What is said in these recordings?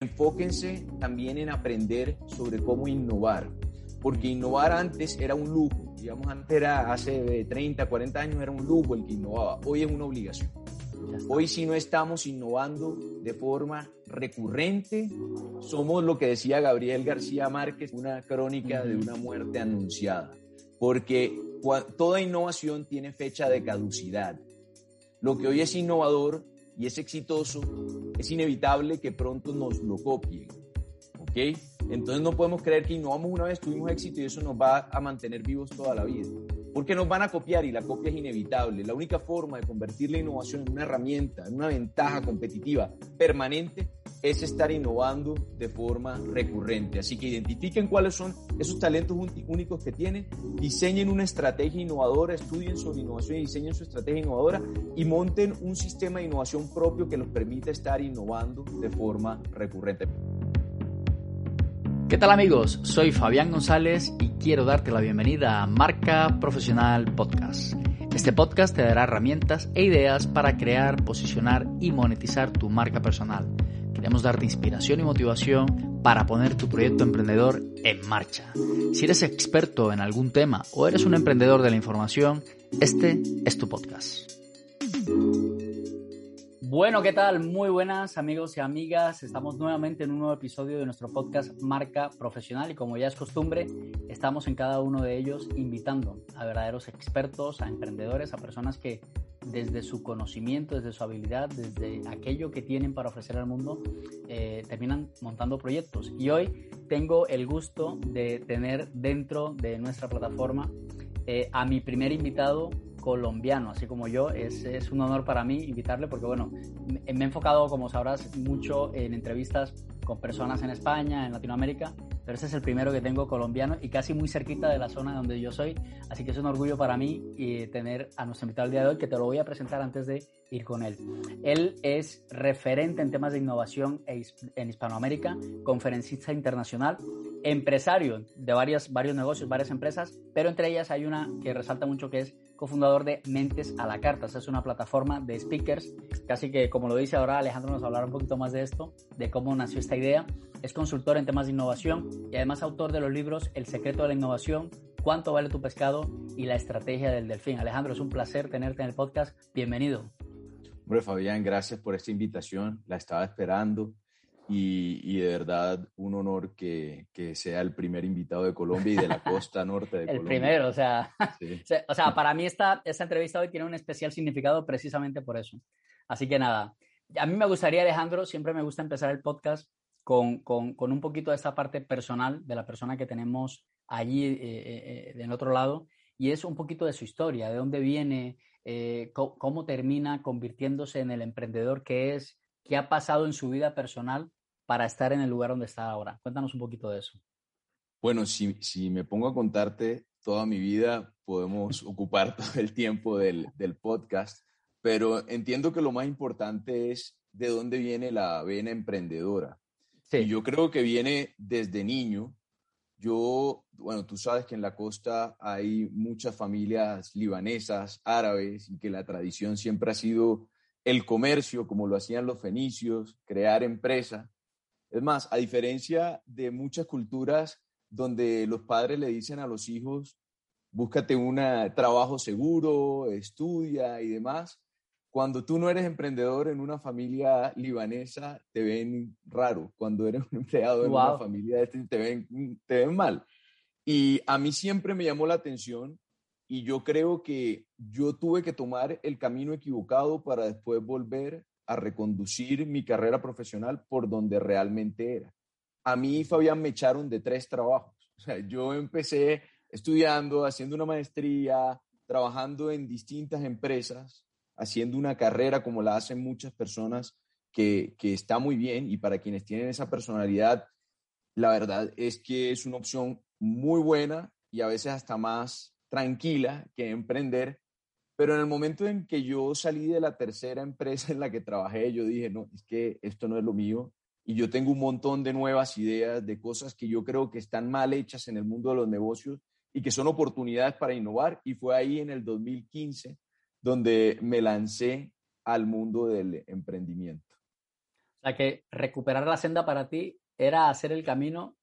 Enfóquense también en aprender sobre cómo innovar, porque innovar antes era un lujo, digamos antes era hace 30, 40 años era un lujo el que innovaba, hoy es una obligación. Hoy si no estamos innovando de forma recurrente, somos lo que decía Gabriel García Márquez, una crónica de una muerte anunciada, porque toda innovación tiene fecha de caducidad. Lo que hoy es innovador y es exitoso, es inevitable que pronto nos lo copien. ¿Ok? Entonces no podemos creer que innovamos una vez, tuvimos éxito y eso nos va a mantener vivos toda la vida. Porque nos van a copiar y la copia es inevitable. La única forma de convertir la innovación en una herramienta, en una ventaja competitiva permanente, es estar innovando de forma recurrente. Así que identifiquen cuáles son esos talentos únicos que tienen, diseñen una estrategia innovadora, estudien sobre innovación y diseñen su estrategia innovadora y monten un sistema de innovación propio que los permita estar innovando de forma recurrente. ¿Qué tal amigos? Soy Fabián González y quiero darte la bienvenida a Marca Profesional Podcast. Este podcast te dará herramientas e ideas para crear, posicionar y monetizar tu marca personal Queremos darte inspiración y motivación para poner tu proyecto emprendedor en marcha. Si eres experto en algún tema o eres un emprendedor de la información, este es tu podcast. Bueno, ¿qué tal? Muy buenas amigos y amigas. Estamos nuevamente en un nuevo episodio de nuestro podcast Marca Profesional y como ya es costumbre, estamos en cada uno de ellos invitando a verdaderos expertos, a emprendedores, a personas que desde su conocimiento, desde su habilidad, desde aquello que tienen para ofrecer al mundo, eh, terminan montando proyectos. Y hoy tengo el gusto de tener dentro de nuestra plataforma eh, a mi primer invitado colombiano, así como yo. Es, es, un honor para mí invitarle porque, bueno, me he enfocado, como sabrás, mucho en entrevistas con personas en España, en Latinoamérica, pero ese es el primero que tengo colombiano y casi muy cerquita de la zona donde yo soy, así que es un orgullo para mí y tener a nuestro invitado el día de hoy, que te lo voy a presentar antes de ir con él. Él es referente en temas de innovación e en Hispanoamérica, conferencista internacional, empresario de varios, varios negocios, varias empresas, pero entre ellas hay una que resalta mucho que es cofundador de Mentes a la Carta. Esa es una plataforma de speakers, casi que como lo dice ahora Alejandro nos hablará un poquito más de esto, de cómo nació esta idea. Es consultor en temas de innovación y además autor de los libros El secreto de la innovación, Cuánto vale tu pescado y La estrategia del delfín. Alejandro, es un placer tenerte en el podcast. Bienvenido. Hombre, Fabián, gracias por esta invitación. La estaba esperando y, de verdad un honor que, que, sea el primer invitado de Colombia y de la costa norte de el Colombia. El primero, o sea, o sea, para mí esta, esta entrevista hoy tiene un especial significado precisamente por eso. Así que nada, a mí me gustaría, Alejandro, siempre me gusta empezar el podcast con, con, con un poquito de esta parte personal de la persona que tenemos allí eh, eh, eh del otro lado y es un poquito de su historia, de dónde viene, eh, cómo termina convirtiéndose en el emprendedor que es, qué ha pasado en su vida personal para estar en el lugar donde está ahora. Cuéntanos un poquito de eso. Bueno, si, si me pongo a contarte toda mi vida, podemos ocupar todo el tiempo del, del podcast, pero entiendo que lo más importante es de dónde viene la vena emprendedora. Sí. Y yo creo que viene desde niño. Yo, bueno, tú sabes que en la costa hay muchas familias libanesas, árabes, y que la tradición siempre ha sido el comercio, como lo hacían los fenicios, crear empresa. Es más, a diferencia de muchas culturas donde los padres le dicen a los hijos, búscate un trabajo seguro, estudia y demás, cuando tú no eres emprendedor en una familia libanesa, te ven raro. Cuando eres un empleado en una familia este, te ven, te ven mal. Y a mí siempre me llamó la atención y yo creo que yo tuve que tomar el camino equivocado para después volver a reconducir mi carrera profesional por donde realmente era. A mí, Fabián, me echaron de tres trabajos. Yo empecé estudiando, haciendo una maestría, trabajando en distintas empresas, haciendo una carrera como la hacen muchas personas que, que está muy bien y para quienes tienen esa personalidad la verdad es que es una opción muy buena y a veces hasta más tranquila que emprender. Pero en el momento en que yo salí de la tercera empresa en la que trabajé, yo dije, no, es que esto no es lo mío. Y yo tengo un montón de nuevas ideas, de cosas que yo creo que están mal hechas en el mundo de los negocios y que son oportunidades para innovar. Y fue ahí en el 2015 donde me lancé al mundo del emprendimiento. O sea que recuperar la senda para ti era hacer el camino,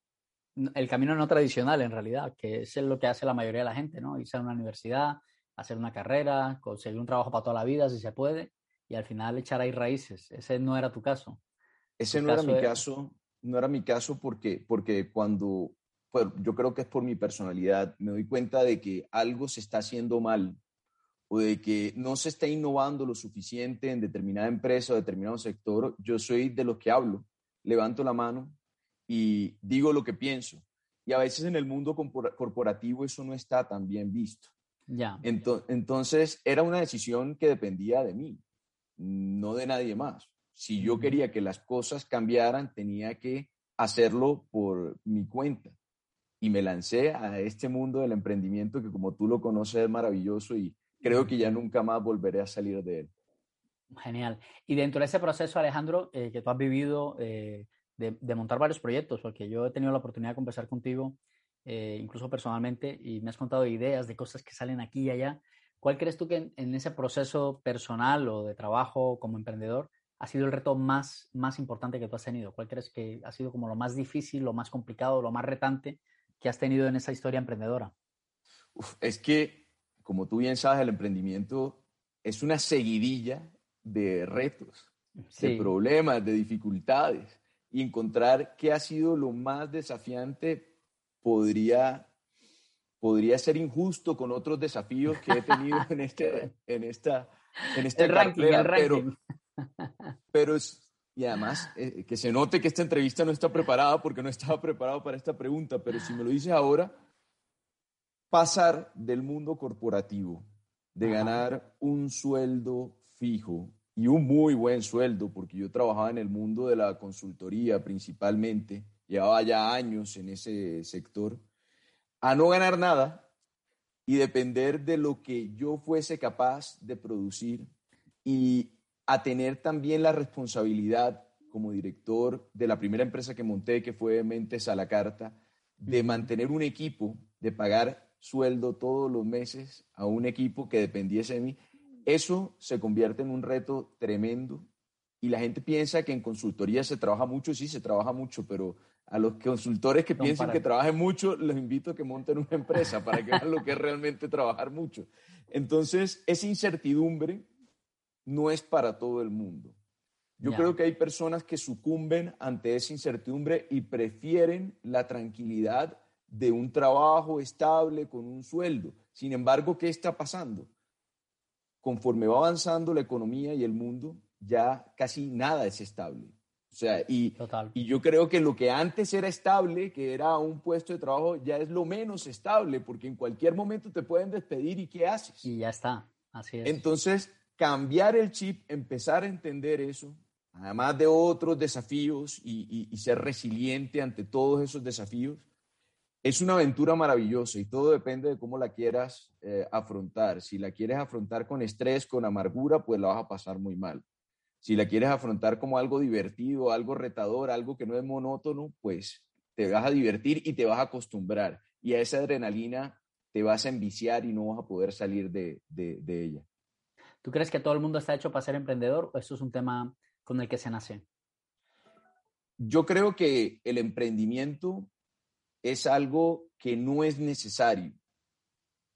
el camino no tradicional en realidad, que es lo que hace la mayoría de la gente, ¿no? Irse a una universidad, hacer una carrera, conseguir un trabajo para toda la vida si se puede, y al final echar ahí raíces. Ese no era tu caso. Ese no era mi caso, no era mi caso porque, porque cuando, pues, yo creo que es por mi personalidad, me doy cuenta de que algo se está haciendo mal o de que no se está innovando lo suficiente en determinada empresa o determinado sector, yo soy de los que hablo, levanto la mano y digo lo que pienso. Y a veces en el mundo corporativo eso no está tan bien visto. Ya. Entonces era una decisión que dependía de mí, no de nadie más. Si yo quería que las cosas cambiaran, tenía que hacerlo por mi cuenta. Y me lancé a este mundo del emprendimiento que como tú lo conoces es maravilloso y creo que ya nunca más volveré a salir de él. Genial. Y dentro de ese proceso, Alejandro, eh, que tú has vivido eh, de, montar varios proyectos, porque yo he tenido la oportunidad de conversar contigo, eh, incluso personalmente, y me has contado ideas de cosas que salen aquí y allá. ¿Cuál crees tú que en, ese proceso personal o de trabajo como emprendedor ha sido el reto más, más importante que tú has tenido? ¿Cuál crees que ha sido como lo más difícil, lo más complicado, lo más retante que has tenido en esa historia emprendedora? es que, como tú bien sabes, el emprendimiento es una seguidilla de retos, de problemas, de dificultades y encontrar qué ha sido lo más desafiante podría, podría ser injusto con otros desafíos que he tenido en, este, en esta, en este ranking, Pero, pero es, y además, eh, que se note que esta entrevista no está preparada porque no estaba preparado para esta pregunta, pero si me lo dices ahora, pasar del mundo corporativo, de ganar un sueldo fijo y un muy buen sueldo, porque yo trabajaba en el mundo de la consultoría principalmente, llevaba ya años en ese sector, a no ganar nada y depender de lo que yo fuese capaz de producir y a tener también la responsabilidad como director de la primera empresa que monté, que fue Mentes a la Carta, de mantener un equipo, de pagar sueldo todos los meses a un equipo que dependiese de mí eso se convierte en un reto tremendo. Y la gente piensa que en consultoría se trabaja mucho, sí, se trabaja mucho, pero a los consultores que piensan que trabajen mucho, los invito a que monten una empresa para que vean lo que es realmente trabajar mucho. Entonces, esa incertidumbre no es para todo el mundo. Yo creo que hay personas que sucumben ante esa incertidumbre y prefieren la tranquilidad de un trabajo estable con un sueldo. Sin embargo, ¿qué está pasando? conforme va avanzando la economía y el mundo, ya casi nada es estable. O sea, y, y yo creo que lo que antes era estable, que era un puesto de trabajo, ya es lo menos estable, porque en cualquier momento te pueden despedir y ¿qué haces? Y ya está, así es. Entonces, cambiar el chip, empezar a entender eso, además de otros desafíos y, y ser resiliente ante todos esos desafíos, es una aventura maravillosa y todo depende de cómo la quieras eh, afrontar. Si la quieres afrontar con estrés, con amargura, pues la vas a pasar muy mal. Si la quieres afrontar como algo divertido, algo retador, algo que no es monótono, pues te vas a divertir y te vas a acostumbrar. Y a esa adrenalina te vas a enviciar y no vas a poder salir de, de ella. ¿Tú crees que todo el mundo está hecho para ser emprendedor o esto es un tema con el que se nace? Yo creo que el emprendimiento es algo que no es necesario.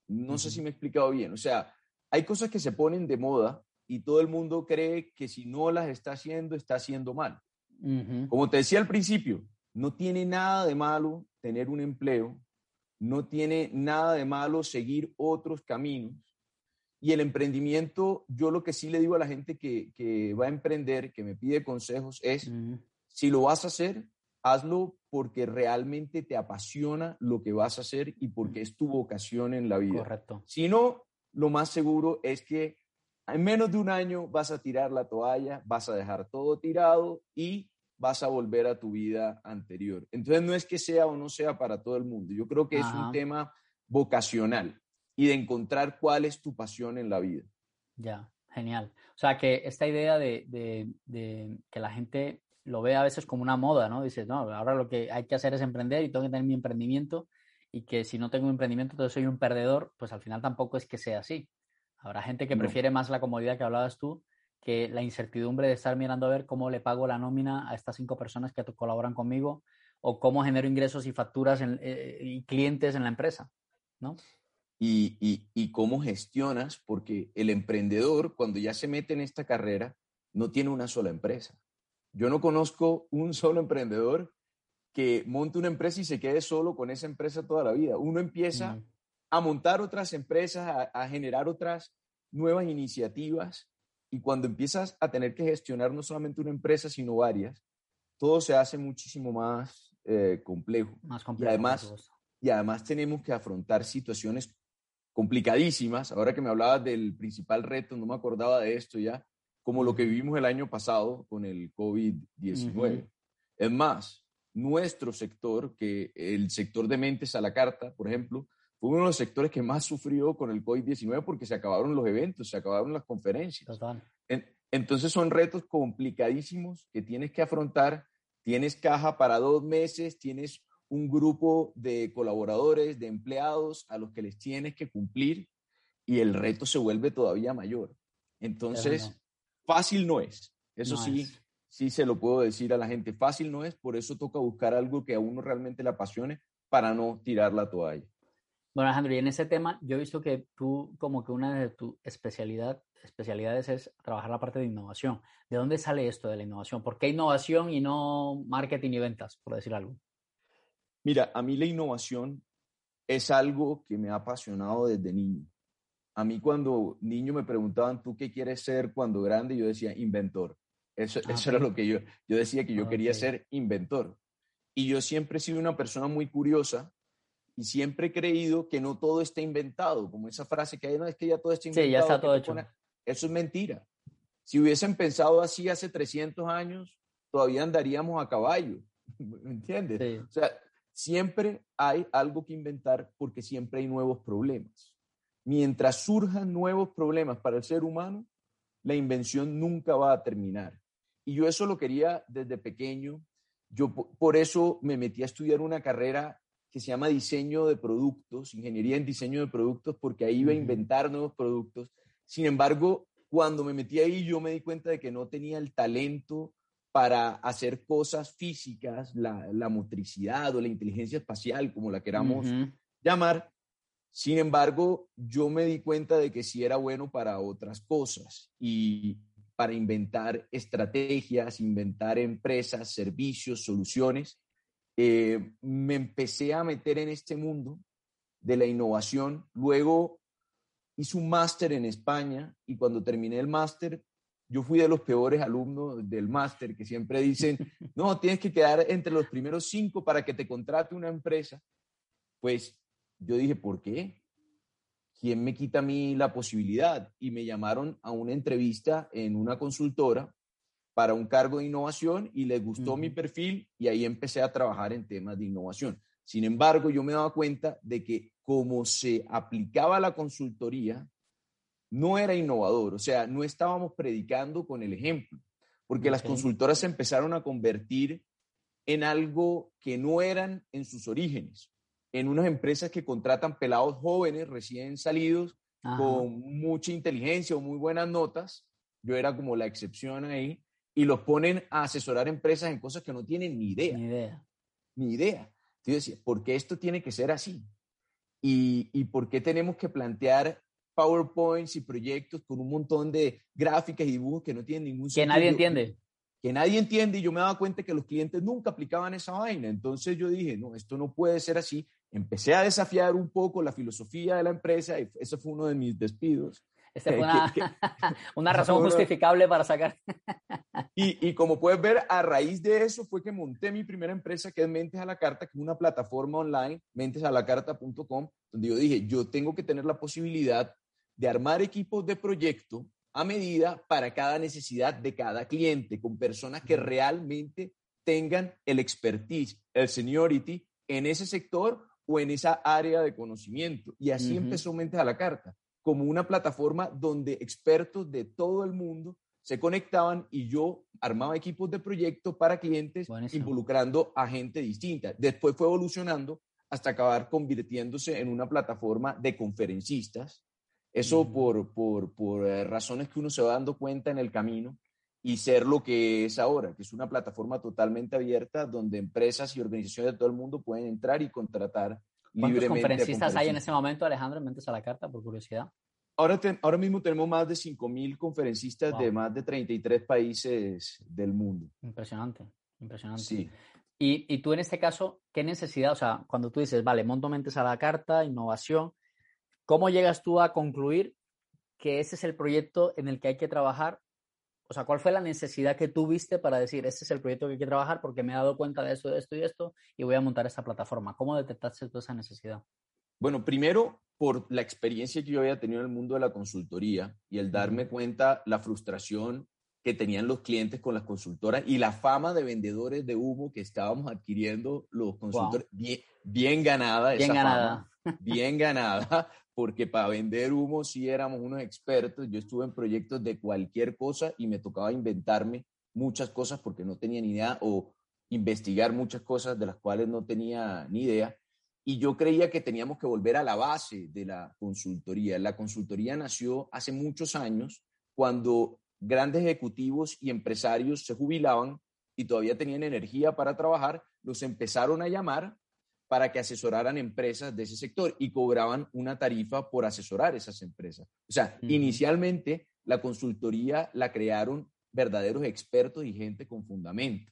No sé si me he explicado bien. O sea, hay cosas que se ponen de moda y todo el mundo cree que si no las está haciendo, está haciendo mal. Como te decía al principio, no tiene nada de malo tener un empleo, no tiene nada de malo seguir otros caminos. Y el emprendimiento, yo lo que sí le digo a la gente que, va a emprender, que me pide consejos, es, si lo vas a hacer, hazlo porque realmente te apasiona lo que vas a hacer y porque es tu vocación en la vida. Correcto. Si no, lo más seguro es que en menos de un año vas a tirar la toalla, vas a dejar todo tirado y vas a volver a tu vida anterior. Entonces no es que sea o no sea para todo el mundo. Yo creo que es un tema vocacional y de encontrar cuál es tu pasión en la vida. Ya, genial. O sea, que esta idea de, que la gente lo ve a veces como una moda, ¿no? Dices, no, ahora lo que hay que hacer es emprender y tengo que tener mi emprendimiento y que si no tengo un emprendimiento entonces soy un perdedor, pues al final tampoco es que sea así. Habrá gente que prefiere más la comodidad que hablabas tú que la incertidumbre de estar mirando a ver cómo le pago la nómina a estas cinco personas que colaboran conmigo o cómo genero ingresos y facturas eh, y clientes en la empresa, ¿no? Y, cómo gestionas, porque el emprendedor, cuando ya se mete en esta carrera, no tiene una sola empresa. Yo no conozco un solo emprendedor que monte una empresa y se quede solo con esa empresa toda la vida. Uno empieza a montar otras empresas, a, generar otras nuevas iniciativas y cuando empiezas a tener que gestionar no solamente una empresa, sino varias, todo se hace muchísimo más eh, complejo. Más complejo. Y además, y además tenemos que afrontar situaciones complicadísimas. Ahora que me hablabas del principal reto, no me acordaba de esto ya, como lo que vivimos el año pasado con el COVID-19. Es más, nuestro sector, que el sector de mentes a la carta, por ejemplo, fue uno de los sectores que más sufrió con el COVID-19 porque se acabaron los eventos, se acabaron las conferencias. entonces son retos complicadísimos que tienes que afrontar. Tienes caja para dos meses, tienes un grupo de colaboradores, de empleados a los que les tienes que cumplir y el reto se vuelve todavía mayor. Entonces, fácil no es. Eso sí, sí se lo puedo decir a la gente. Fácil no es, por eso toca buscar algo que a uno realmente le apasione para no tirar la toalla. Bueno, Alejandro, y en ese tema yo he visto que tú como que una de tus especialidad, especialidades es trabajar la parte de innovación. ¿De dónde sale esto de la innovación? ¿Por qué innovación y no marketing y ventas, por decir algo? Mira, a mí la innovación es algo que me ha apasionado desde niño. A mí cuando niño me preguntaban, ¿tú qué quieres ser cuando grande? Yo decía, inventor. Eso, ah, eso era lo que yo, yo decía que yo quería ser inventor. Y yo siempre he sido una persona muy curiosa y siempre he creído que no todo está inventado, como esa frase que hay, no es que ya todo está inventado. Sí, ya está todo hecho. Eso es mentira. Si hubiesen pensado así hace 300 años, todavía andaríamos a caballo, ¿me entiendes? O sea, siempre hay algo que inventar porque siempre hay nuevos problemas. Mientras surjan nuevos problemas para el ser humano, la invención nunca va a terminar. Y yo eso lo quería desde pequeño. Yo por eso me metí a estudiar una carrera que se llama diseño de productos, ingeniería en diseño de productos, porque ahí iba a inventar nuevos productos. Sin embargo, cuando me metí ahí, yo me di cuenta de que no tenía el talento para hacer cosas físicas, la, motricidad o la inteligencia espacial, como la queramos llamar. Sin embargo, yo me di cuenta de que sí era bueno para otras cosas y para inventar estrategias, inventar empresas, servicios, soluciones eh, me empecé a meter en este mundo de la innovación. Luego hice un máster en España y cuando terminé el máster, yo fui de los peores alumnos del máster que siempre dicen, no, tienes que quedar entre los primeros cinco para que te contrate una empresa. Pues yo dije, ¿por qué? ¿Quién me quita a mí la posibilidad? Y me llamaron a una entrevista en una consultora para un cargo de innovación y les gustó mi perfil y ahí empecé a trabajar en temas de innovación. Sin embargo, yo me daba cuenta de que como se aplicaba la consultoría, no era innovador, o sea, no estábamos predicando con el ejemplo, porque las consultoras se empezaron a convertir en algo que no eran en sus orígenes, en unas empresas que contratan pelados jóvenes recién salidos con mucha inteligencia o muy buenas notas. Yo era como la excepción ahí y los ponen a asesorar empresas en cosas que no tienen ni idea. Ni idea. Ni idea. Entonces, ¿por qué esto tiene que ser así? ¿Y, ¿Y por qué tenemos que plantear PowerPoints y proyectos con un montón de gráficas y dibujos que no tienen ningún sentido? Que nadie entiende. Que nadie entiende y yo me daba cuenta que los clientes nunca aplicaban esa vaina. Entonces yo dije, no, esto no puede ser así. Empecé a desafiar un poco la filosofía de la empresa y ese fue uno de mis despidos. Esta fue una, razón justificable para sacar. y, y, como puedes ver, a raíz de eso fue que monté mi primera empresa, que es Mentes a la Carta, que es una plataforma online, mentesalacarta.com, donde yo dije, yo tengo que tener la posibilidad de armar equipos de proyecto a medida para cada necesidad de cada cliente, con personas que realmente tengan el expertise, el seniority en ese sector o en esa área de conocimiento. Y así empezó Mentes a la Carta, como una plataforma donde expertos de todo el mundo se conectaban y yo armaba equipos de proyecto para clientes involucrando a gente distinta. Después fue evolucionando hasta acabar convirtiéndose en una plataforma de conferencistas. Eso por, por, por eh, razones que uno se va dando cuenta en el camino y ser lo que es ahora, que es una plataforma totalmente abierta donde empresas y organizaciones de todo el mundo pueden entrar y contratar. ¿Cuántos conferencistas hay en ese momento, Alejandro, en Mentes a la Carta, por curiosidad? Ahora, ahora mismo tenemos más de 5.000 conferencistas de más de 33 países del mundo. Impresionante, impresionante. Sí. Y, y, tú en este caso, ¿qué necesidad? O sea, cuando tú dices, vale, monto Mentes a la Carta, innovación, ¿cómo llegas tú a concluir que ese es el proyecto en el que hay que trabajar o sea, ¿cuál fue la necesidad que tuviste para decir, este es el proyecto que hay que trabajar porque me he dado cuenta de esto, de esto y esto y voy a montar esta plataforma? ¿Cómo detectaste toda esa necesidad? Bueno, primero por la experiencia que yo había tenido en el mundo de la consultoría y el darme cuenta la frustración que tenían los clientes con las consultoras y la fama de vendedores de humo que estábamos adquiriendo los consultores. Bien, ganada bien ganada. Bien ganada, porque para vender humo sí éramos unos expertos. Yo estuve en proyectos de cualquier cosa y me tocaba inventarme muchas cosas porque no tenía ni idea o investigar muchas cosas de las cuales no tenía ni idea. Y yo creía que teníamos que volver a la base de la consultoría. La consultoría nació hace muchos años cuando grandes ejecutivos y empresarios se jubilaban y todavía tenían energía para trabajar, los empezaron a llamar para que asesoraran empresas de ese sector y cobraban una tarifa por asesorar esas empresas. O sea, inicialmente la consultoría la crearon verdaderos expertos y gente con fundamento.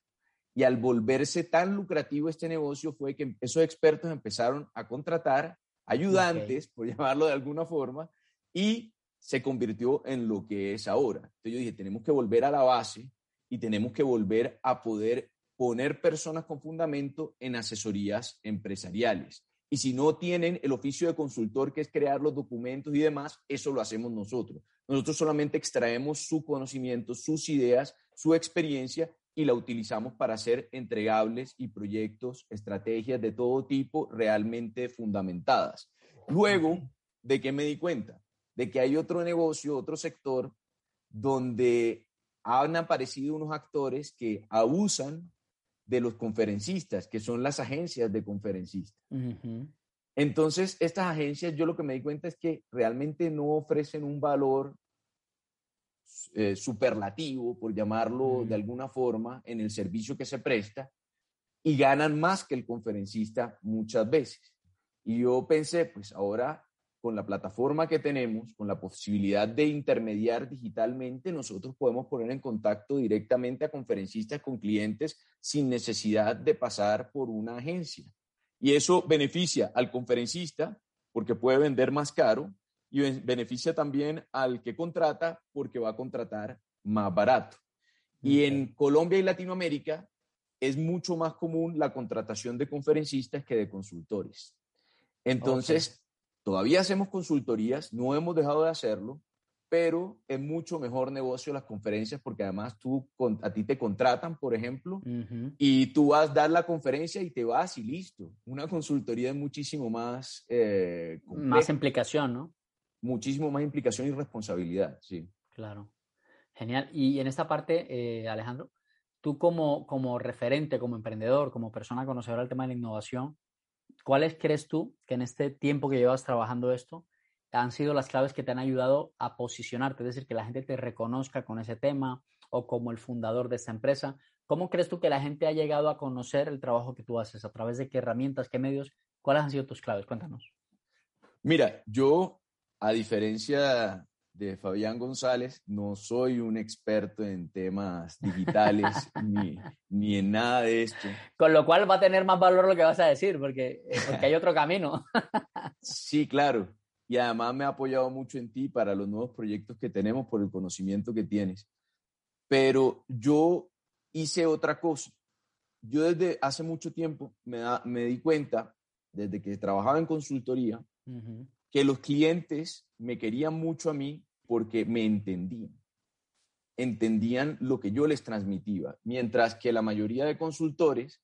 Y al volverse tan lucrativo este negocio fue que esos expertos empezaron a contratar ayudantes, por llamarlo de alguna forma, y se convirtió en lo que es ahora. Entonces yo dije, tenemos que volver a la base y tenemos que volver a poder poner personas con fundamento en asesorías empresariales. Y si no tienen el oficio de consultor, que es crear los documentos y demás, eso lo hacemos nosotros. Nosotros solamente extraemos su conocimiento, sus ideas, su experiencia y la utilizamos para hacer entregables y proyectos, estrategias de todo tipo realmente fundamentadas. Luego, ¿de qué me di cuenta? De que hay otro negocio, otro sector, donde han aparecido unos actores que abusan de los conferencistas, que son las agencias de conferencistas. Entonces, estas agencias, yo lo que me di cuenta es que realmente no ofrecen un valor eh, superlativo, por llamarlo de alguna forma, en el servicio que se presta y ganan más que el conferencista muchas veces. Y yo pensé, pues ahora con la plataforma que tenemos, con la posibilidad de intermediar digitalmente, nosotros podemos poner en contacto directamente a conferencistas con clientes sin necesidad de pasar por una agencia. Y eso beneficia al conferencista porque puede vender más caro y beneficia también al que contrata porque va a contratar más barato. Y en Colombia y Latinoamérica es mucho más común la contratación de conferencistas que de consultores. Entonces, Todavía hacemos consultorías, no hemos dejado de hacerlo, pero es mucho mejor negocio las conferencias porque además tú, a ti te contratan, por ejemplo, y tú vas a dar la conferencia y te vas y listo. Una consultoría es muchísimo más... Eh, más implicación, ¿no? Muchísimo más implicación y responsabilidad, sí. Claro. Genial. Y en esta parte, eh, Alejandro, tú como, como referente, como emprendedor, como persona conocedora del tema de la innovación, ¿Cuáles crees tú que en este tiempo que llevas trabajando esto han sido las claves que te han ayudado a posicionarte? Es decir, que la gente te reconozca con ese tema o como el fundador de esta empresa. ¿Cómo crees tú que la gente ha llegado a conocer el trabajo que tú haces? ¿A través de qué herramientas, qué medios? ¿Cuáles han sido tus claves? Cuéntanos. Mira, yo, a diferencia de Fabián González, no soy un experto en temas digitales ni, ni, en nada de esto. Con lo cual va a tener más valor lo que vas a decir, porque, eh, porque hay otro camino. sí, claro. Y además me ha apoyado mucho en ti para los nuevos proyectos que tenemos por el conocimiento que tienes. Pero yo hice otra cosa. Yo desde hace mucho tiempo me, me di cuenta, desde que trabajaba en consultoría, que los clientes me querían mucho a mí porque me entendían. entendían lo que yo les transmitía, mientras que la mayoría de consultores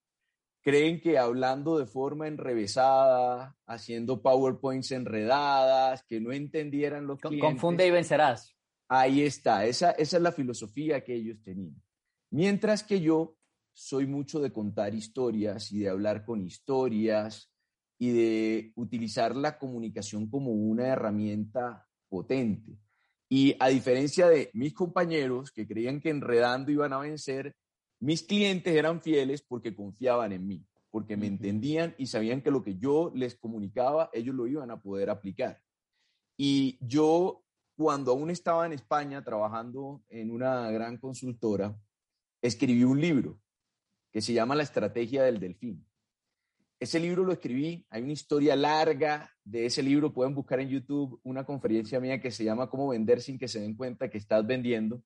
creen que hablando de forma enrevesada, haciendo PowerPoints enredadas, que no entendieran los clientes. Confunde y vencerás. Ahí está, esa, esa es la filosofía que ellos tenían. Mientras que yo soy mucho de contar historias y de hablar con historias y de utilizar la comunicación como una herramienta potente. Y a diferencia de mis compañeros que creían que enredando iban a vencer, mis clientes eran fieles porque confiaban en mí, porque me entendían y sabían que lo que yo les comunicaba, ellos lo iban a poder aplicar. Y yo, cuando aún estaba en España trabajando en una gran consultora, escribí un libro que se llama La Estrategia del Delfín. Ese libro lo escribí, hay una historia larga de ese libro, pueden buscar en YouTube una conferencia mía que se llama Cómo vender sin que se den cuenta que estás vendiendo.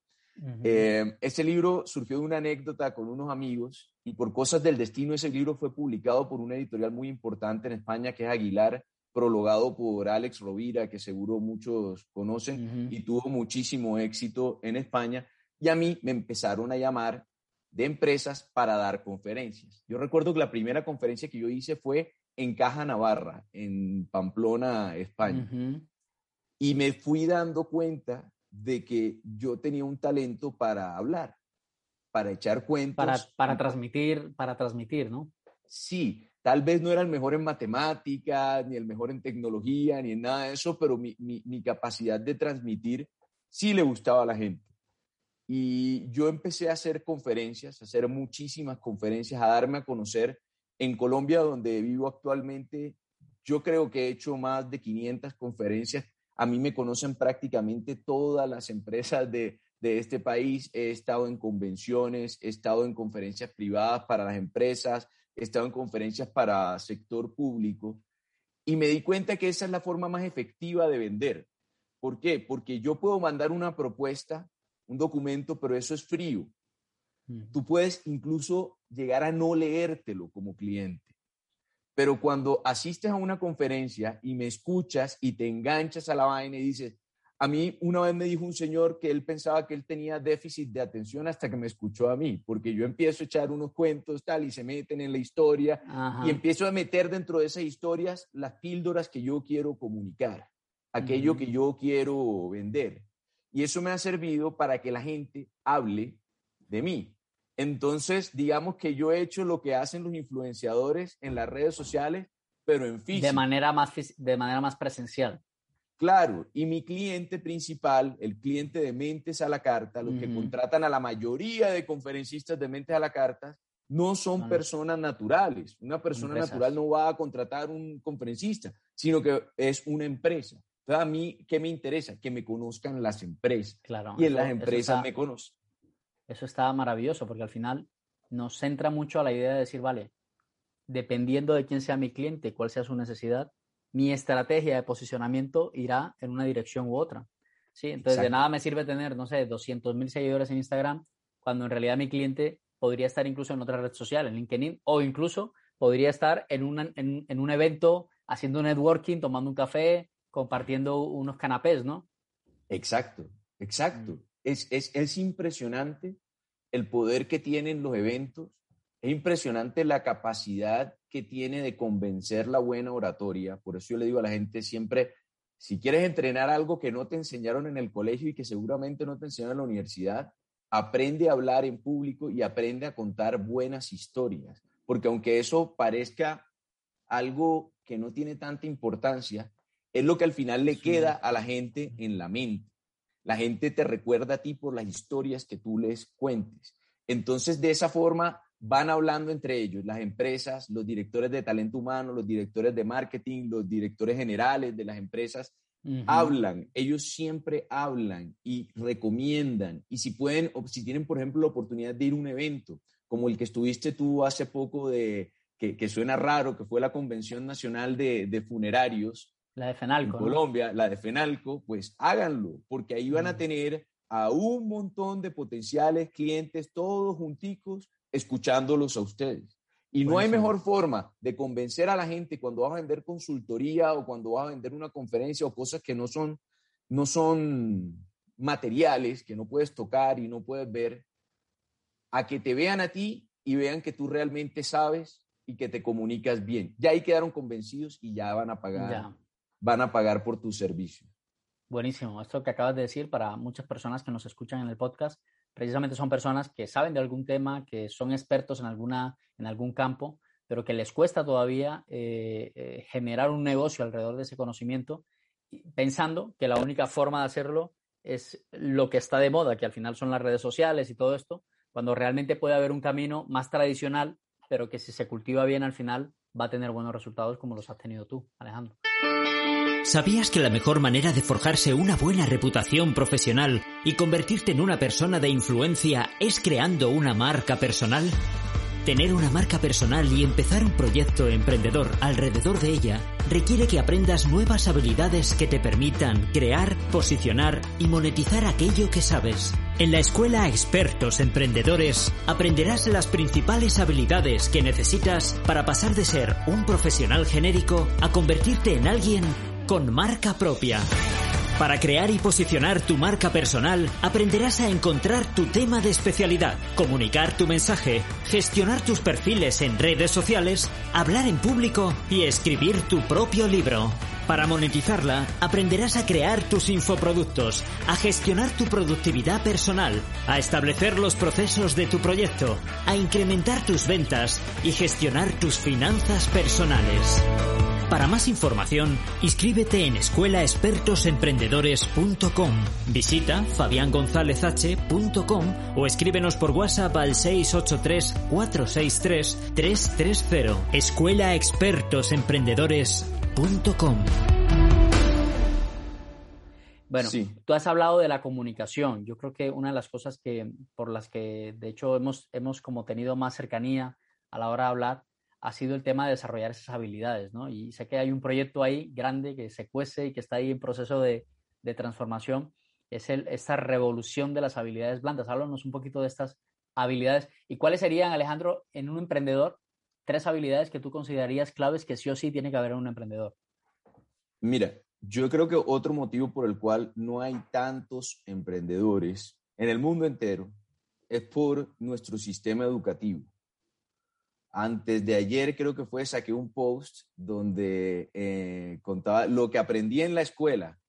Eh, ese libro surgió de una anécdota con unos amigos y por cosas del destino ese libro fue publicado por una editorial muy importante en España que es Aguilar, prologado por Alex Rovira, que seguro muchos conocen y tuvo muchísimo éxito en España. Y a mí me empezaron a llamar de empresas para dar conferencias. Yo recuerdo que la primera conferencia que yo hice fue en Caja Navarra, en Pamplona, España. Y me fui dando cuenta de que yo tenía un talento para hablar, para echar cuentos. Para, para transmitir, para transmitir, ¿no? Sí, tal vez no era el mejor en matemáticas, ni el mejor en tecnología, ni en nada de eso, pero mi, mi capacidad de transmitir sí le gustaba a la gente. Y yo empecé a hacer conferencias, a hacer muchísimas conferencias, a darme a conocer en Colombia, donde vivo actualmente. Yo creo que he hecho más de 500 conferencias a mí me conocen prácticamente todas las empresas de, este país. He estado en convenciones, he estado en conferencias privadas para las empresas, he estado en conferencias para sector público y me di cuenta que esa es la forma más efectiva de vender. ¿Por qué? Porque yo puedo mandar una propuesta, un documento, pero eso es frío. Mm. Tú puedes incluso llegar a no leértelo como cliente. Pero cuando asistes a una conferencia y me escuchas y te enganchas a la vaina y dices, a mí una vez me dijo un señor que él pensaba que él tenía déficit de atención hasta que me escuchó a mí, porque yo empiezo a echar unos cuentos tal y se meten en la historia y empiezo a meter dentro de esas historias las píldoras que yo quiero comunicar, aquello que yo quiero vender. Y eso me ha servido para que la gente hable de mí. Entonces, digamos que yo he hecho lo que hacen los influenciadores en las redes sociales, pero en físico. De manera más, de manera más presencial. Claro, y mi cliente principal, el cliente de Mentes a la Carta, los que contratan a la mayoría de conferencistas de Mentes a la Carta, no son personas naturales. Una persona natural no va a contratar un conferencista, sino que es una empresa. Entonces, a mí, ¿qué me interesa? Que me conozcan las empresas. Claro, y en las empresas me conocen. Eso está maravilloso porque al final nos centra mucho a la idea de decir, vale, dependiendo de quién sea mi cliente, cuál sea su necesidad, mi estrategia de posicionamiento irá en una dirección u otra. ¿sí? Entonces, de nada me sirve tener, no sé, 200 mil seguidores en Instagram, cuando en realidad mi cliente podría estar incluso en otra red social, en LinkedIn, o incluso podría estar en, en, un evento haciendo networking, tomando un café, compartiendo unos canapés, ¿no? Exacto, exacto. Mm es, impresionante el poder que tienen los eventos, es impresionante la capacidad que tiene de convencer la buena oratoria. Por eso yo le digo a la gente siempre, si quieres entrenar algo que no te enseñaron en el colegio y que seguramente no te enseñaron en la universidad, aprende a hablar en público y aprende a contar buenas historias. Porque aunque eso parezca algo que no tiene tanta importancia, es lo que al final le queda a la gente en la mente. La gente te recuerda a ti por las historias que tú les cuentes. Entonces, de esa forma van hablando entre ellos, las empresas, los directores de talento humano, los directores de marketing, los directores generales de las empresas, hablan, ellos siempre hablan y recomiendan. Y si pueden, o si tienen, por ejemplo, la oportunidad de ir a un evento, como el que estuviste tú hace poco de, que, suena raro, que fue la Convención Nacional de, de Funerarios, la de Fenalco. En Colombia, la de Fenalco, pues háganlo, porque ahí van a mm. tener a un montón de potenciales clientes, todos junticos, escuchándolos a ustedes. Y no hay mejor forma de convencer a la gente cuando vas a vender consultoría o cuando vas a vender una conferencia o cosas que no son, no son materiales que no puedes tocar y no puedes ver, a que te vean a ti y vean que tú realmente sabes y que te comunicas bien. Ya ahí quedaron convencidos y ya van a pagar, van a pagar por tu servicio. Buenísimo. Esto que acabas de decir para muchas personas que nos escuchan en el podcast, precisamente son personas que saben de algún tema, que son expertos en, alguna, en algún campo, pero que les cuesta todavía eh, eh, generar un negocio alrededor de ese conocimiento, pensando que la única forma de hacerlo es lo que está de moda, que al final son las redes sociales y todo esto, cuando realmente puede haber un camino más tradicional, pero que si se cultiva bien al final va a tener buenos resultados como los has tenido tú, Alejandro. ¿Sabías que la mejor manera de forjarse una buena reputación profesional y convertirte en una persona de influencia es creando una marca personal? Tener una marca personal y empezar un proyecto emprendedor alrededor de ella requiere que aprendas nuevas habilidades que te permitan crear, posicionar y monetizar aquello que sabes. En la escuela Expertos Emprendedores aprenderás las principales habilidades que necesitas para pasar de ser un profesional genérico a convertirte en alguien con marca propia. Para crear y posicionar tu marca personal, aprenderás a encontrar tu tema de especialidad, comunicar tu mensaje, gestionar tus perfiles en redes sociales, hablar en público y escribir tu propio libro. Para monetizarla, aprenderás a crear tus infoproductos, a gestionar tu productividad personal, a establecer los procesos de tu proyecto, a incrementar tus ventas y gestionar tus finanzas personales. Para más información, inscríbete en escuelaexpertosemprendedores.com. Visita fabiangonzalezh.com o escríbenos por WhatsApp al 683-463-330. Escuelaexpertosemprendedores.com. Bueno, tú has hablado de la comunicación. Yo creo que una de las cosas que por las que de hecho hemos, hemos como tenido más cercanía a la hora de hablar ha sido el tema de desarrollar esas habilidades, ¿no? Y sé que hay un proyecto ahí grande que se cuece y que está ahí en proceso de, transformación, es el, esta revolución de las habilidades blandas. Háblanos un poquito de estas habilidades y cuáles serían, Alejandro, en un emprendedor, tres habilidades que tú considerarías claves que sí o sí tiene que haber en un emprendedor. Mira, yo creo que otro motivo por el cual no hay tantos emprendedores en el mundo entero es por nuestro sistema educativo antes de ayer creo que fue, saqué un post donde eh, contaba lo que aprendí en la escuela.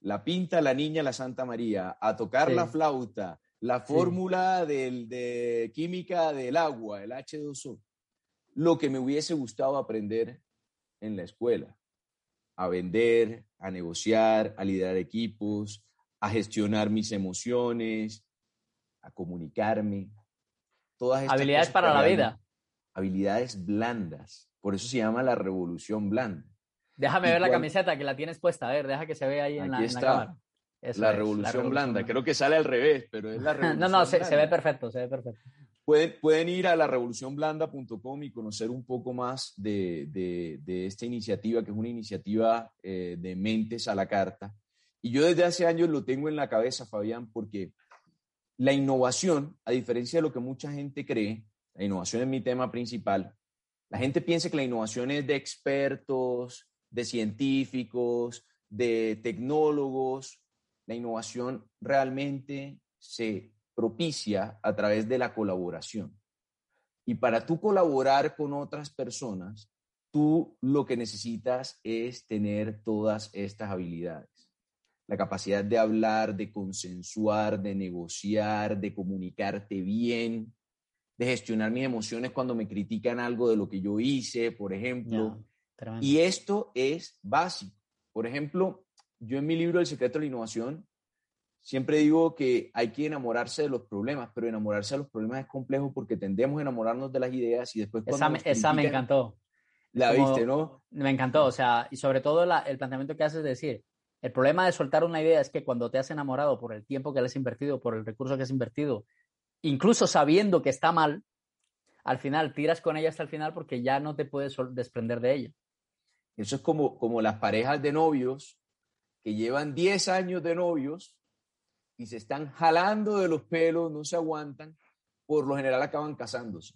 La pinta la niña la Santa María, a tocar la flauta, la fórmula de química del agua, el H2O. Lo que me hubiese gustado aprender en la escuela. A vender, a negociar, a liderar equipos, a gestionar mis emociones, a comunicarme. Todas estas Habilidades para la vida habilidades blandas. Por eso se llama la revolución blanda. Déjame ver la camiseta que la tienes puesta, a ver, deja que se vea ahí en la, cámara. la, revolución blanda. creo que sale al revés, pero es la revolución No, no, se, ve perfecto, se ve perfecto. Pueden, pueden ir a la revolucionblanda.com y conocer un poco más de, de, esta iniciativa, que es una iniciativa eh, de mentes a la carta. Y yo desde hace años lo tengo en la cabeza, Fabián, porque la innovación, a diferencia de lo que mucha gente cree, la innovación es mi tema principal, la gente piensa que la innovación es de expertos, de científicos, de tecnólogos. La innovación realmente se propicia a través de la colaboración. Y para tú colaborar con otras personas, tú lo que necesitas es tener todas estas habilidades. La capacidad de hablar, de consensuar, de negociar, de comunicarte bien, de gestionar mis emociones cuando me critican algo de lo que yo hice, por ejemplo. y esto es básico. Por ejemplo, yo en mi libro El secreto de la innovación siempre digo que hay que enamorarse de los problemas, pero enamorarse de los problemas es complejo porque tendemos a enamorarnos de las ideas y después... Esa, esa me encantó. La viste, ¿no? Me encantó, o sea, y sobre todo el planteamiento que haces de decir, el problema de soltar una idea es que cuando te has enamorado por el tiempo que le has invertido, por el recurso que has invertido, incluso sabiendo que está mal, al final tiras con ella hasta el final porque ya no te puedes desprender de ella. Eso es como, como las parejas de novios que llevan 10 años de novios y se están jalando de los pelos, no se aguantan, por lo general acaban casándose.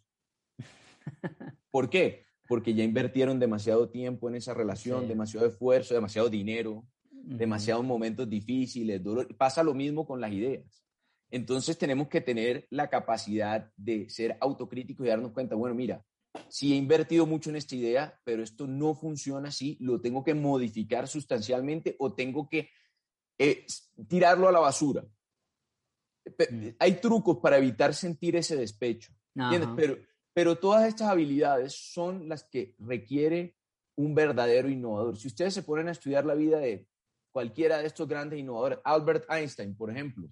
¿Por qué? Porque ya invirtieron demasiado tiempo en esa relación, demasiado esfuerzo, demasiado dinero. demasiados momentos difíciles, Pasa lo mismo con las ideas. Entonces tenemos que tener la capacidad de ser autocríticos y darnos cuenta, bueno, mira, si he invertido mucho en esta idea, pero esto no funciona así, lo tengo que modificar sustancialmente o tengo que eh, tirarlo a la basura. Mm. Hay trucos para evitar sentir ese despecho, Pero, pero todas estas habilidades son las que requiere un verdadero innovador. Si ustedes se ponen a estudiar la vida de cualquiera de estos grandes innovadores, Albert Einstein, por ejemplo,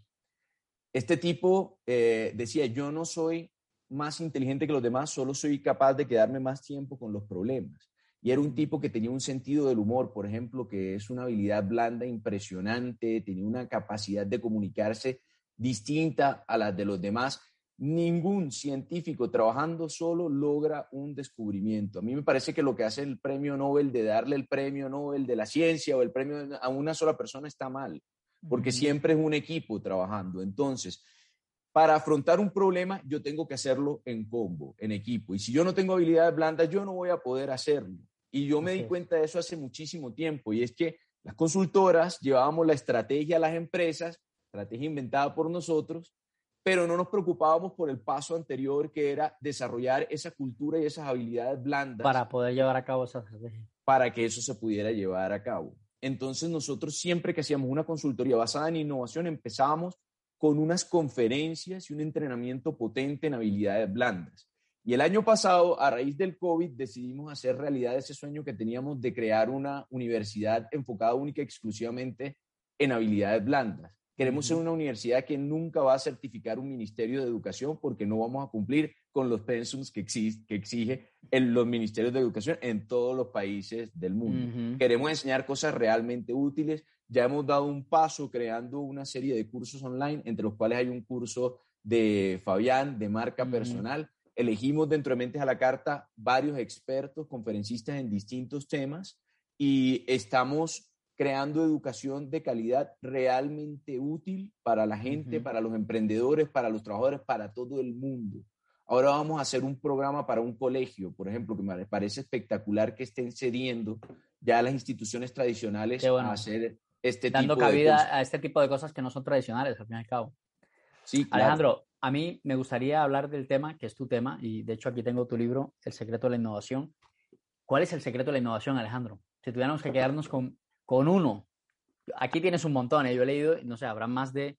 este tipo eh, decía, yo no soy más inteligente que los demás, solo soy capaz de quedarme más tiempo con los problemas. Y era un tipo que tenía un sentido del humor, por ejemplo, que es una habilidad blanda impresionante, tenía una capacidad de comunicarse distinta a la de los demás. Ningún científico trabajando solo logra un descubrimiento. A mí me parece que lo que hace el premio Nobel de darle el premio Nobel de la ciencia o el premio a una sola persona está mal, porque siempre es un equipo trabajando. Entonces, para afrontar un problema, yo tengo que hacerlo en combo, en equipo. Y si yo no tengo habilidades blandas, yo no voy a poder hacerlo. Y yo me di cuenta de eso hace muchísimo tiempo. Y es que las consultoras llevábamos la estrategia a las empresas, estrategia inventada por nosotros, pero no nos preocupábamos por el paso anterior que era desarrollar esa cultura y esas habilidades blandas. Para poder llevar a cabo esa estrategia. Para que eso se pudiera llevar a cabo. Entonces nosotros siempre que hacíamos una consultoría basada en innovación empezábamos con unas conferencias y un entrenamiento potente en habilidades blandas. Y el año pasado, a raíz del COVID, decidimos hacer realidad ese sueño que teníamos de crear una universidad enfocada única y exclusivamente en habilidades blandas. Queremos ser una universidad que nunca va a certificar un ministerio de educación porque no vamos a cumplir con los pensums que, exige, que exige los ministerios de educación en todos los países del mundo. Queremos enseñar cosas realmente útiles. Ya hemos dado un paso creando una serie de cursos online, entre los cuales hay un curso de Fabián, de marca personal. Elegimos dentro de Mentes a la Carta varios expertos, conferencistas en distintos temas y estamos creando educación de calidad realmente útil para la gente, para los emprendedores, para los trabajadores, para todo el mundo. Ahora vamos a hacer un programa para un colegio, por ejemplo, que me parece espectacular que estén cediendo ya las instituciones tradicionales a hacer este Dando tipo cabida de a este tipo de cosas que no son tradicionales, al fin y al cabo. Sí, Alejandro, a mí me gustaría hablar del tema, que es tu tema, y de hecho aquí tengo tu libro, El secreto de la innovación. ¿Cuál es el secreto de la innovación, Alejandro? Si tuviéramos que quedarnos con con uno. Aquí tienes un montón, ¿eh? yo he leído, no sé, habrá más de,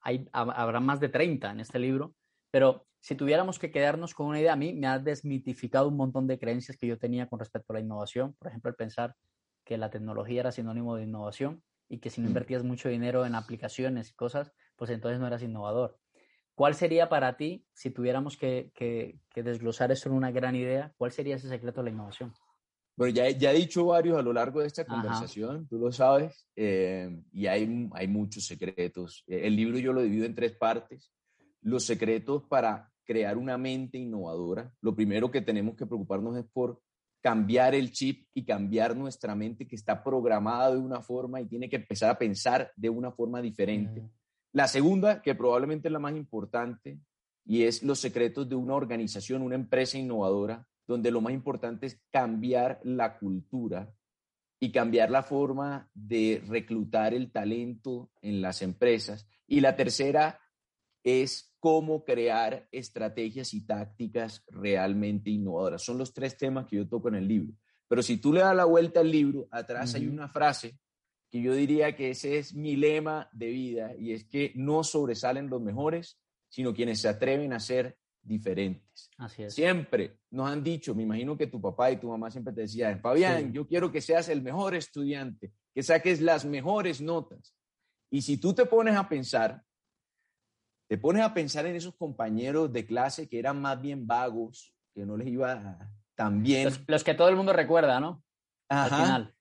hay, habrá más de 30 en este libro, pero si tuviéramos que quedarnos con una idea, a mí me ha desmitificado un montón de creencias que yo tenía con respecto a la innovación. Por ejemplo, el pensar que la tecnología era sinónimo de innovación y que si no mm. invertías mucho dinero en aplicaciones y cosas, pues entonces no eras innovador. ¿Cuál sería para ti, si tuviéramos que, que, que desglosar eso en una gran idea, cuál sería ese secreto de la innovación? Bueno, ya, ya he dicho varios a lo largo de esta conversación, tú lo sabes, eh, y hay, hay muchos secretos. El libro yo lo divido en tres partes. Los secretos para crear una mente innovadora. Lo primero que tenemos que preocuparnos es por cambiar el chip y cambiar nuestra mente que está programada de una forma y tiene que empezar a pensar de una forma diferente. La segunda, que probablemente es la más importante, y es los secretos de una organización, una empresa innovadora, donde lo más importante es cambiar la cultura y cambiar la forma de reclutar el talento en las empresas. Y la tercera es cómo crear estrategias y tácticas realmente innovadoras. Son los tres temas que yo toco en el libro. Pero si tú le das la vuelta al libro, atrás hay una frase que yo diría que ese es mi lema de vida y es que no sobresalen los mejores, sino quienes se atreven a ser diferentes. Así es. Siempre nos han dicho, me imagino que tu papá y tu mamá siempre te decían, Fabián, yo quiero que seas el mejor estudiante, que saques las mejores notas. Y si tú te pones a pensar, te pones a pensar en esos compañeros de clase que eran más bien vagos, que no les iba tan bien. Los, que todo el mundo recuerda, ¿no? Al final.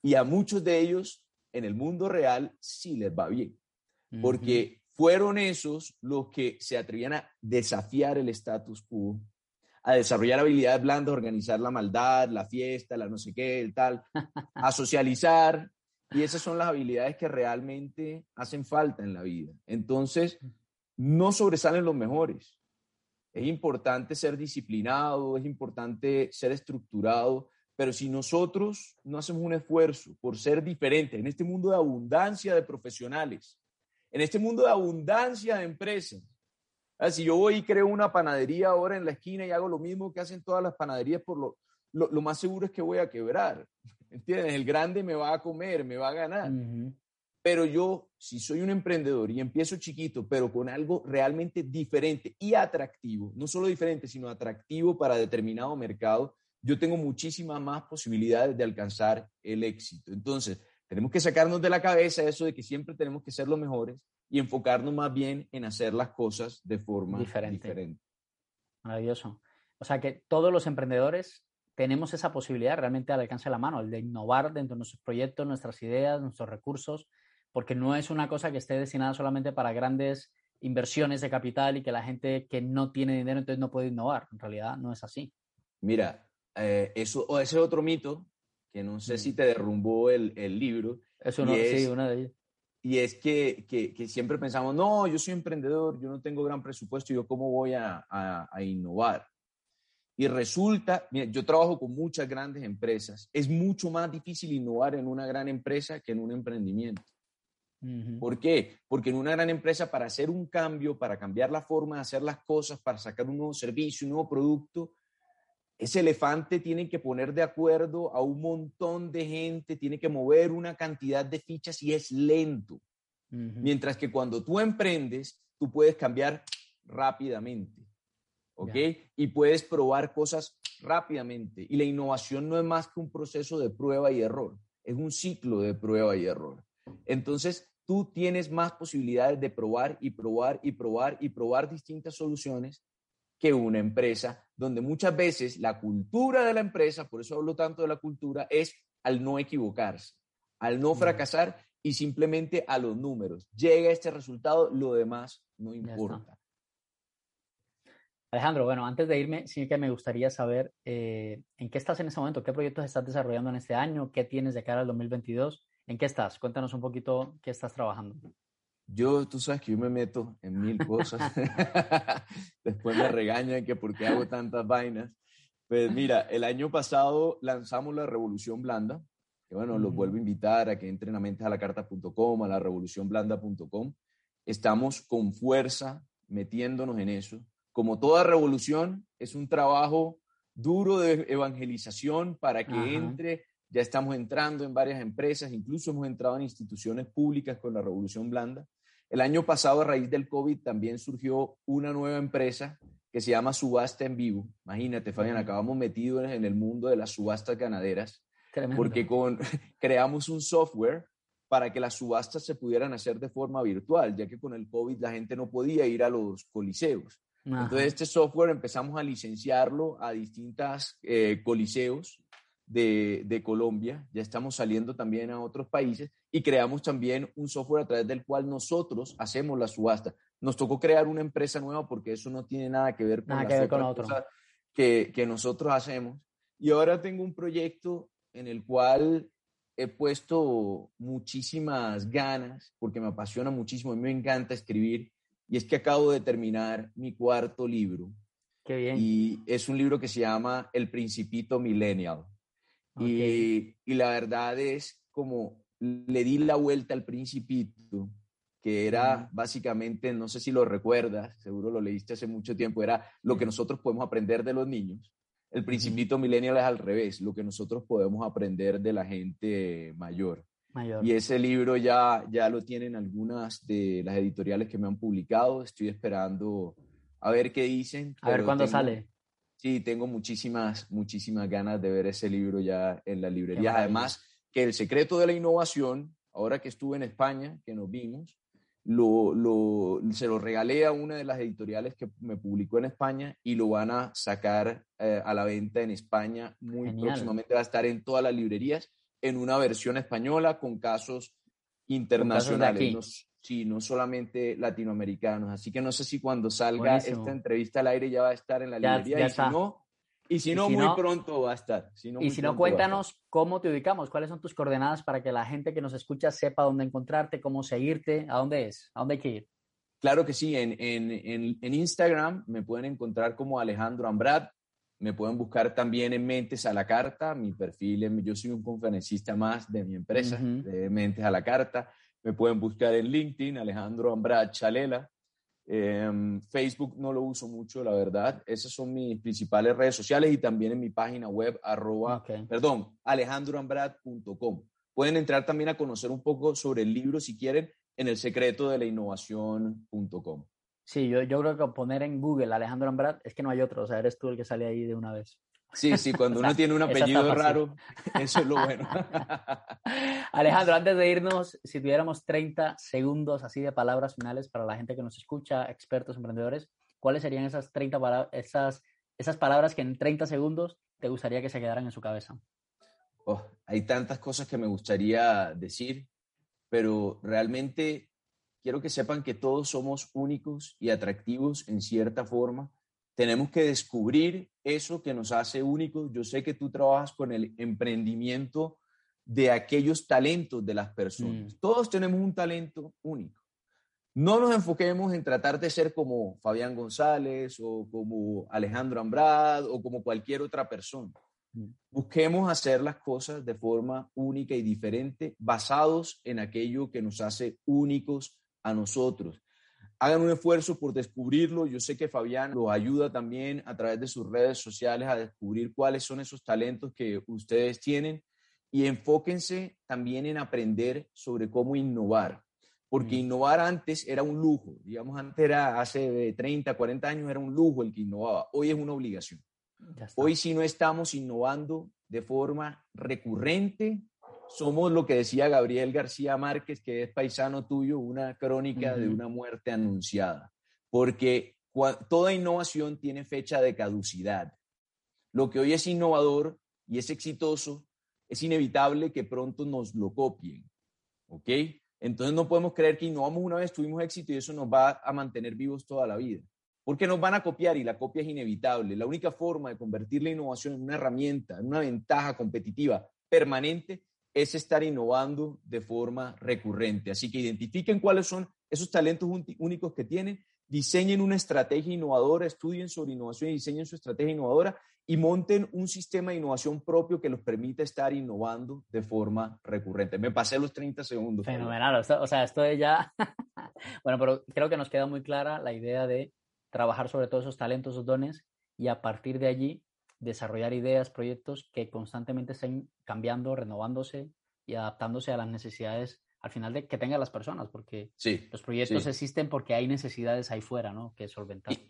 Y a muchos de ellos en el mundo real sí les va bien. Porque fueron esos los que se atrevían a desafiar el status quo, a desarrollar habilidades blandas, organizar la maldad, la fiesta, la no sé qué, el tal, a socializar. Y esas son las habilidades que realmente hacen falta en la vida. Entonces, no sobresalen los mejores. Es importante ser disciplinado, es importante ser estructurado, Pero si nosotros no hacemos un esfuerzo por ser diferentes en este mundo de abundancia de profesionales, en este mundo de abundancia de empresas, si yo voy y creo una panadería ahora en la esquina y hago lo mismo que hacen todas las panaderías, por lo, más seguro es que voy a quebrar. ¿Entiendes? El grande me va a comer, me va a ganar. Pero yo, si soy un emprendedor y empiezo chiquito, pero con algo realmente diferente y atractivo, no solo diferente, sino atractivo para determinado mercado, yo tengo muchísimas más posibilidades de alcanzar el éxito. Entonces, tenemos que sacarnos de la cabeza eso de que siempre tenemos que ser los mejores y enfocarnos más bien en hacer las cosas de forma diferente. diferente. Maravilloso. O sea que todos los emprendedores tenemos esa posibilidad realmente al alcance de la mano, el de innovar dentro de nuestros proyectos, nuestras ideas, nuestros recursos, porque no es una cosa que esté destinada solamente para grandes inversiones de capital y que la gente que no tiene dinero entonces no puede innovar. En realidad no es así. Mira, eh, eso, o ese otro mito, que no sé si mm. te derrumbó el, el libro. Eso no, sí, una de ellas. Y es que, que, que, siempre pensamos, no, yo soy emprendedor, yo no tengo gran presupuesto, ¿yo cómo voy a, a, a innovar? Y resulta, mira, yo trabajo con muchas grandes empresas, es mucho más difícil innovar en una gran empresa que en un emprendimiento. ¿Por qué? Porque en una gran empresa, para hacer un cambio, para cambiar la forma de hacer las cosas, para sacar un nuevo servicio, un nuevo producto, ese elefante tiene que poner de acuerdo a un montón de gente, tiene que mover una cantidad de fichas y es lento. Mientras que cuando tú emprendes, tú puedes cambiar rápidamente. ¿Ok? Y puedes probar cosas rápidamente. Y la innovación no es más que un proceso de prueba y error, es un ciclo de prueba y error. Entonces, tú tienes más posibilidades de probar y probar y probar y probar distintas soluciones que una empresa, donde muchas veces la cultura de la empresa, por eso hablo tanto de la cultura, es al no equivocarse, al no fracasar y simplemente a los números. Llega este resultado, lo demás no importa. Alejandro, bueno, antes de irme, sí que me gustaría saber eh, en qué estás en ese momento, qué proyectos estás desarrollando en este año, qué tienes de cara al 2022 ¿En qué estás? Cuéntanos un poquito qué estás trabajando. Yo, tú sabes que yo me meto en mil cosas. Después me regañan que por qué hago tantas vainas. Pues mira, el año pasado lanzamos la Revolución Blanda, que bueno, los vuelvo a invitar a que entren a mentesalacarta.com, a la revolucionblanda.com. Estamos con fuerza metiéndonos en eso. Como toda revolución, es un trabajo duro de evangelización para que entre ya estamos entrando en varias empresas, incluso hemos entrado en instituciones públicas con la Revolución Blanda. El año pasado, a raíz del COVID, también surgió una nueva empresa que se llama Subasta en Vivo. Imagínate, Fabián, acabamos metidos en el mundo de las subastas ganaderas, porque con, creamos un software para que las subastas se pudieran hacer de forma virtual, ya que con el COVID la gente no podía ir a los coliseos. Entonces, este software empezamos a licenciarlo a distintas eh, coliseos de, Colombia, ya estamos saliendo también a otros países y creamos también un software a través del cual nosotros hacemos la subasta. Nos tocó crear una empresa nueva porque eso no tiene nada que ver con, las que, que nosotros hacemos. Y ahora tengo un proyecto en el cual he puesto muchísimas ganas porque me apasiona muchísimo, mí me encanta escribir y es que acabo de terminar mi cuarto libro. Qué bien. Y es un libro que se llama El Principito Millennial. Y, la verdad es como le di la vuelta al principito, que era básicamente, no sé si lo recuerdas, seguro lo leíste hace mucho tiempo, era lo que nosotros podemos aprender de los niños. El principito millennial es al revés, lo que nosotros podemos aprender de la gente mayor. mayor. Y ese libro ya, ya lo tienen algunas de las editoriales que me han publicado. Estoy esperando a ver qué dicen. A ver cuándo sale. Sí, tengo muchísimas, muchísimas ganas de ver ese libro ya en la librería. Además, que el secreto de la innovación, ahora que estuve en España, que nos vimos, lo, lo, se lo regalé a una de las editoriales que me publicó en España y lo van a sacar eh, a la venta en España muy próximamente. Va a estar en todas las librerías en una versión española con casos internacionales no solamente latinoamericanos. Así que no sé si cuando salga esta entrevista al aire ya va a estar en la librería y, si no, y si no, muy pronto va a estar. y si no, cuéntanos cómo te ubicamos, cuáles son tus coordenadas para que la gente que nos escucha sepa dónde encontrarte, cómo seguirte, a dónde es, a dónde hay que ir. Claro que sí, en, en, en, Instagram me pueden encontrar como Alejandro Ambrat, Me pueden buscar también en Mentes a la Carta, mi perfil, yo soy un conferencista más de mi empresa, de Mentes a la Carta. Me pueden buscar en LinkedIn, Alejandro Ambrat Chalela. Em, Facebook no lo uso mucho, la verdad. Esas son mis principales redes sociales y también en mi página web, arroba, perdón, alejandroambrat.com. Pueden entrar también a conocer un poco sobre el libro si quieren en el secreto de la innovación.com. Sí, yo, yo creo que poner en Google Alejandro Ambrat es que no hay otro, o sea, eres tú el que sale ahí de una vez. Sí, sí, cuando uno tiene un apellido raro, eso es lo bueno. Alejandro, antes de irnos, si tuviéramos 30 segundos así de palabras finales para la gente que nos escucha, expertos, emprendedores, ¿cuáles serían esas 30 esas, esas palabras que en 30 segundos te gustaría que se quedaran en su cabeza? Oh, hay tantas cosas que me gustaría decir, pero realmente quiero que sepan que todos somos únicos y atractivos en cierta forma. Tenemos que descubrir eso que nos hace únicos. Yo sé que tú trabajas con el emprendimiento de aquellos talentos de las personas. Mm. Todos tenemos un talento único. No nos enfoquemos en tratar de ser como Fabián González o como Alejandro Ambrad o como cualquier otra persona. Mm. Busquemos hacer las cosas de forma única y diferente, basados en aquello que nos hace únicos a nosotros. Hagan un esfuerzo por descubrirlo. Yo sé que Fabián lo ayuda también a través de sus redes sociales a descubrir cuáles son esos talentos que ustedes tienen y enfóquense también en aprender sobre cómo innovar, porque mm. innovar antes era un lujo, digamos, antes era hace 30, 40 años era un lujo el que innovaba, hoy es una obligación. Hoy si no estamos innovando de forma recurrente, somos lo que decía Gabriel García Márquez, que es paisano tuyo, una crónica de una muerte anunciada, porque toda innovación tiene fecha de caducidad. Lo que hoy es innovador y es exitoso, es inevitable que pronto nos lo copien. ¿Ok? Entonces no podemos creer que innovamos una vez, tuvimos éxito y eso nos va a mantener vivos toda la vida. Porque nos van a copiar y la copia es inevitable. La única forma de convertir la innovación en una herramienta, en una ventaja competitiva permanente, es estar innovando de forma recurrente. Así que identifiquen cuáles son esos talentos únicos que tienen, diseñen una estrategia innovadora, estudien sobre innovación y diseñen su estrategia innovadora y monten un sistema de innovación propio que los permita estar innovando de forma recurrente. Me pasé los 30 segundos. Fenomenal, o sea, esto es ya... bueno, pero creo que nos queda muy clara la idea de trabajar sobre todos esos talentos, esos dones y a partir de allí desarrollar ideas, proyectos que constantemente estén cambiando, renovándose y adaptándose a las necesidades al final de que tengan las personas, porque los proyectos existen porque hay necesidades ahí fuera, ¿no? Que solventar. Y,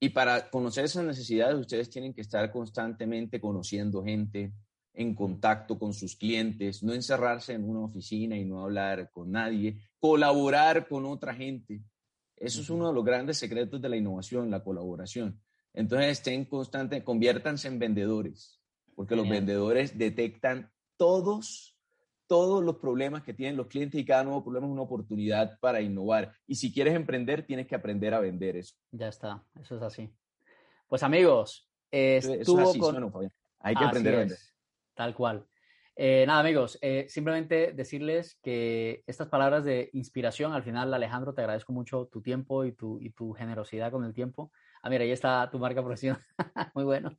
y, para conocer esas necesidades, ustedes tienen que estar constantemente conociendo gente, en contacto con sus clientes, no encerrarse en una oficina y no hablar con nadie, colaborar con otra gente. Eso es uno de los grandes secretos de la innovación, la colaboración. Entonces estén constantes, conviértanse en vendedores, porque los vendedores detectan todos, todos los problemas que tienen los clientes y cada nuevo problema es una oportunidad para innovar. Y si quieres emprender, tienes que aprender a vender eso. Ya está, eso es así. Pues amigos, estuvo así, con... Hay que aprender a vender. tal cual. Eh, nada, amigos, eh, simplemente decirles que estas palabras de inspiración, al final, Alejandro, te agradezco mucho tu tiempo y tu, y tu generosidad con el tiempo. Ah, mira, ahí está tu marca profesional. Muy bueno.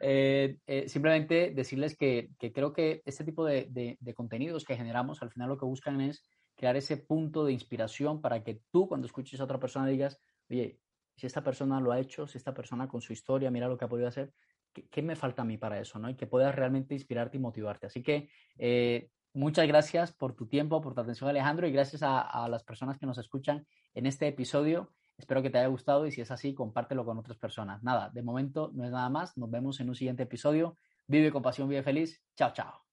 Eh, eh, simplemente decirles que, creo que este tipo de, contenidos que generamos al final lo que buscan es crear ese punto de inspiración para que tú cuando escuches a otra persona digas, oye, si esta persona lo ha hecho, si esta persona con su historia, mira lo que ha podido hacer, ¿qué, me falta a mí para eso? ¿no? Y que puedas realmente inspirarte y motivarte. Así que eh, muchas gracias por tu tiempo, por tu atención Alejandro y gracias a las personas que nos escuchan en este episodio. Espero que te haya gustado y si es así, compártelo con otras personas. Nada, de momento no es nada más. Nos vemos en un siguiente episodio. Vive con pasión, vive feliz. Chao, chao.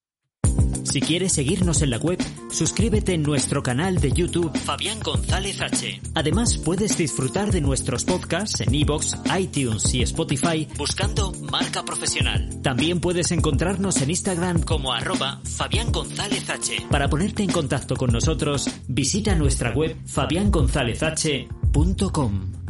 Si quieres seguirnos en la web, suscríbete en nuestro canal de YouTube Fabián González H. Además, puedes disfrutar de nuestros podcasts en iBox, iTunes y Spotify buscando Marca Profesional. También puedes encontrarnos en Instagram como arroba Fabián González H. Para ponerte en contacto con nosotros, visita nuestra web fabiangonzalezh.com radiomaria.com